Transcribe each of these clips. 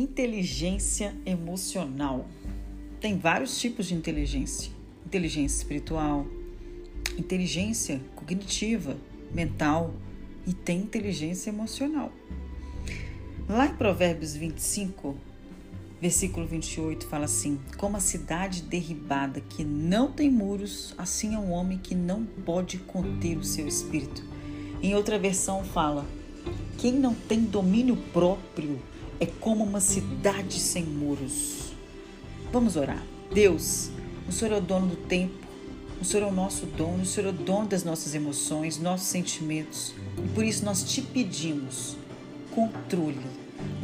Inteligência emocional. Tem vários tipos de inteligência: inteligência espiritual, inteligência cognitiva, mental e tem inteligência emocional. Lá em Provérbios 25, versículo 28, fala assim: Como a cidade derribada que não tem muros, assim é um homem que não pode conter o seu espírito. Em outra versão, fala: Quem não tem domínio próprio é como uma cidade sem muros. Vamos orar. Deus, o Senhor é o dono do tempo, o Senhor é o nosso dono, o Senhor é o dono das nossas emoções, nossos sentimentos. E por isso nós te pedimos controle,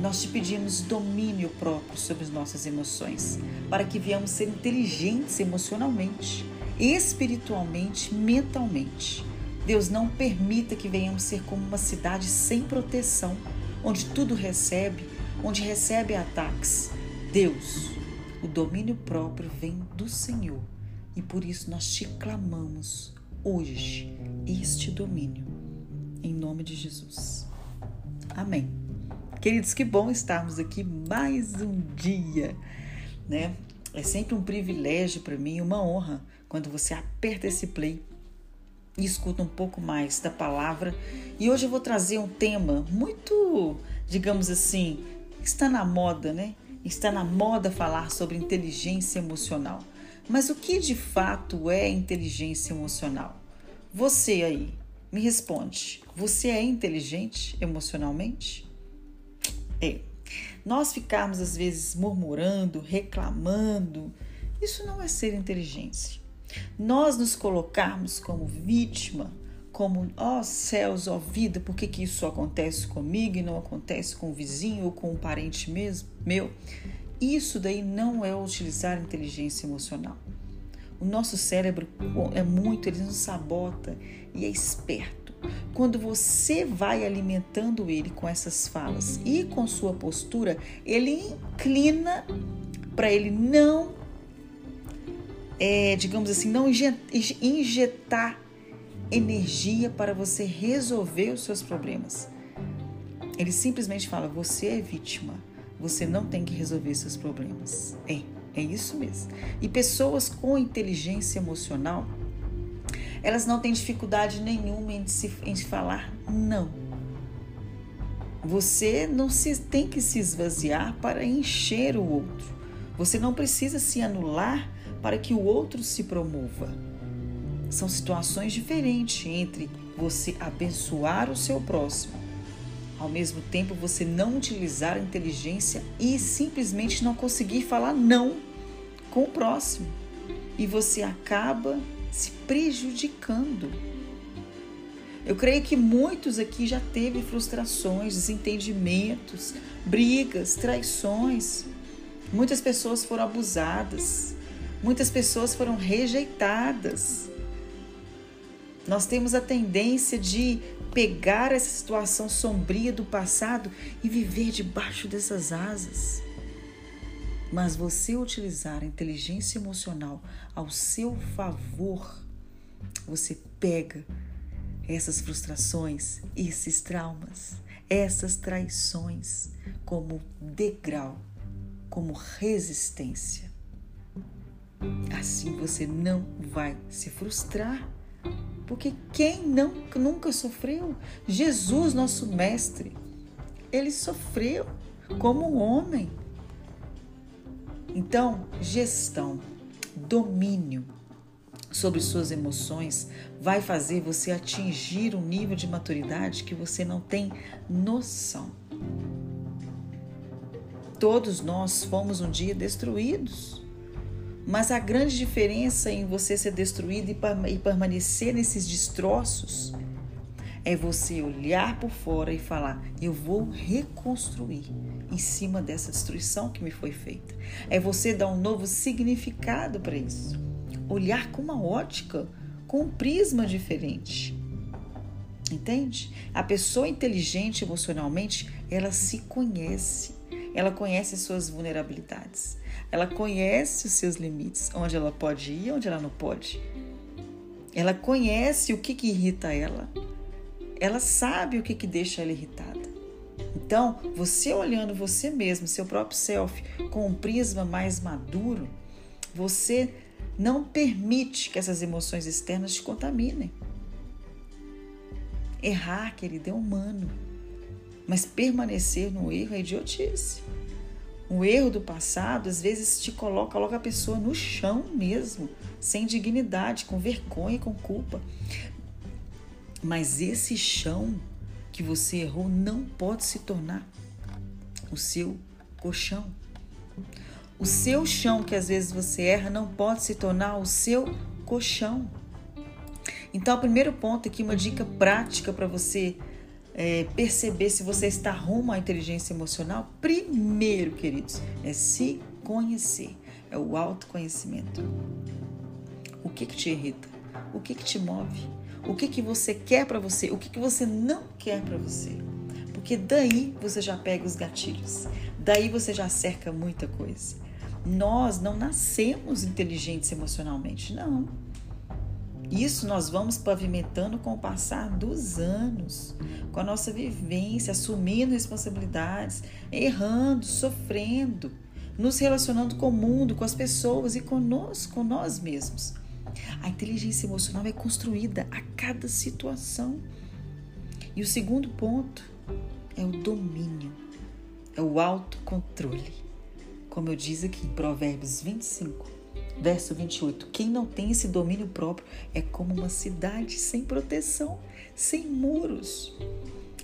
nós te pedimos domínio próprio sobre as nossas emoções, para que viemos ser inteligentes emocionalmente, espiritualmente, mentalmente. Deus não permita que venhamos ser como uma cidade sem proteção, onde tudo recebe onde recebe ataques. Deus, o domínio próprio vem do Senhor e por isso nós te clamamos hoje este domínio, em nome de Jesus. Amém. Queridos, que bom estarmos aqui mais um dia, né? É sempre um privilégio para mim, uma honra, quando você aperta esse play e escuta um pouco mais da palavra. E hoje eu vou trazer um tema muito, digamos assim, Está na moda, né? Está na moda falar sobre inteligência emocional. Mas o que de fato é inteligência emocional? Você aí, me responde. Você é inteligente emocionalmente? É. Nós ficarmos às vezes murmurando, reclamando, isso não é ser inteligência. Nós nos colocarmos como vítima como, ó oh, céus, ó oh, vida, por que, que isso acontece comigo e não acontece com o vizinho ou com um parente mesmo, meu? Isso daí não é utilizar inteligência emocional. O nosso cérebro é muito, ele nos sabota e é esperto. Quando você vai alimentando ele com essas falas e com sua postura, ele inclina para ele não, é, digamos assim, não injetar energia para você resolver os seus problemas. Ele simplesmente fala: você é vítima, você não tem que resolver seus problemas. É, é isso mesmo. E pessoas com inteligência emocional, elas não têm dificuldade nenhuma em, se, em falar não. Você não se, tem que se esvaziar para encher o outro. Você não precisa se anular para que o outro se promova. São situações diferentes entre você abençoar o seu próximo, ao mesmo tempo você não utilizar a inteligência e simplesmente não conseguir falar não com o próximo. E você acaba se prejudicando. Eu creio que muitos aqui já teve frustrações, desentendimentos, brigas, traições. Muitas pessoas foram abusadas, muitas pessoas foram rejeitadas. Nós temos a tendência de pegar essa situação sombria do passado e viver debaixo dessas asas. Mas você utilizar a inteligência emocional ao seu favor, você pega essas frustrações, esses traumas, essas traições como degrau, como resistência. Assim você não vai se frustrar porque quem não, nunca sofreu? Jesus, nosso mestre, ele sofreu como um homem. Então, gestão, domínio sobre suas emoções vai fazer você atingir um nível de maturidade que você não tem noção. Todos nós fomos um dia destruídos. Mas a grande diferença em você ser destruído e permanecer nesses destroços é você olhar por fora e falar: eu vou reconstruir em cima dessa destruição que me foi feita. É você dar um novo significado para isso. Olhar com uma ótica, com um prisma diferente. Entende? A pessoa inteligente emocionalmente, ela se conhece. Ela conhece suas vulnerabilidades. Ela conhece os seus limites, onde ela pode ir, onde ela não pode. Ela conhece o que, que irrita ela. Ela sabe o que, que deixa ela irritada. Então, você olhando você mesmo, seu próprio self, com um prisma mais maduro, você não permite que essas emoções externas te contaminem. Errar, querido, é humano. Mas permanecer no erro é idiotice. O erro do passado às vezes te coloca, coloca a pessoa no chão mesmo, sem dignidade, com vergonha, com culpa. Mas esse chão que você errou não pode se tornar o seu colchão. O seu chão que às vezes você erra não pode se tornar o seu colchão. Então, o primeiro ponto aqui, uma dica prática para você é, perceber se você está rumo à inteligência emocional, primeiro, queridos, é se conhecer, é o autoconhecimento. O que, que te irrita? O que, que te move? O que, que você quer para você? O que, que você não quer para você? Porque daí você já pega os gatilhos, daí você já cerca muita coisa. Nós não nascemos inteligentes emocionalmente, não. Isso nós vamos pavimentando com o passar dos anos, com a nossa vivência, assumindo responsabilidades, errando, sofrendo, nos relacionando com o mundo, com as pessoas e conosco, com nós mesmos. A inteligência emocional é construída a cada situação. E o segundo ponto é o domínio, é o autocontrole. Como eu diz aqui em Provérbios 25, verso 28. Quem não tem esse domínio próprio é como uma cidade sem proteção, sem muros.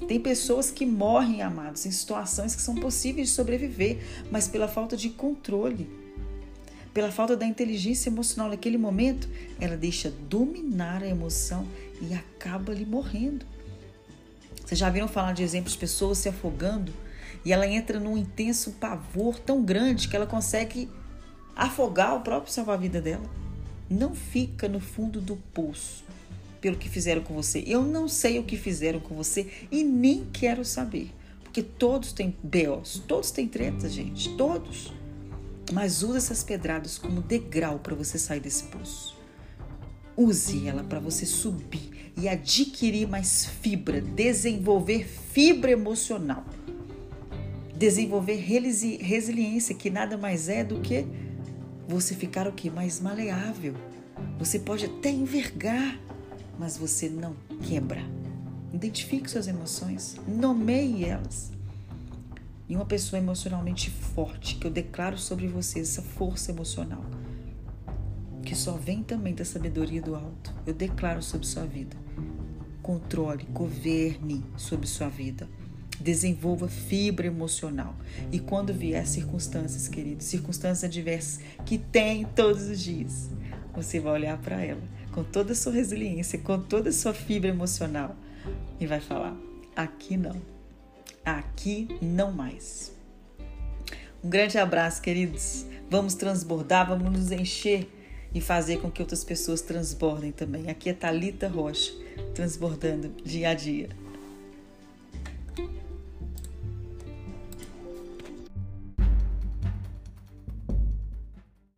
Tem pessoas que morrem, amados, em situações que são possíveis de sobreviver, mas pela falta de controle, pela falta da inteligência emocional naquele momento, ela deixa dominar a emoção e acaba ali morrendo. Vocês já viram falar de exemplos de pessoas se afogando e ela entra num intenso pavor tão grande que ela consegue afogar o próprio salva-vida dela. Não fica no fundo do poço pelo que fizeram com você. Eu não sei o que fizeram com você e nem quero saber. Porque todos têm beos, todos têm tretas, gente, todos. Mas use essas pedradas como degrau para você sair desse poço. Use ela para você subir e adquirir mais fibra, desenvolver fibra emocional. Desenvolver resiliência, que nada mais é do que você ficar o que? Mais maleável. Você pode até envergar, mas você não quebra. Identifique suas emoções, nomeie elas. E uma pessoa emocionalmente forte, que eu declaro sobre você essa força emocional, que só vem também da sabedoria do alto, eu declaro sobre sua vida. Controle, governe sobre sua vida desenvolva fibra emocional. E quando vier circunstâncias, queridos, circunstâncias adversas que tem todos os dias, você vai olhar para ela com toda a sua resiliência, com toda a sua fibra emocional e vai falar: aqui não, aqui não mais. Um grande abraço, queridos. Vamos transbordar, vamos nos encher e fazer com que outras pessoas transbordem também. Aqui é Talita Rocha, transbordando dia a dia.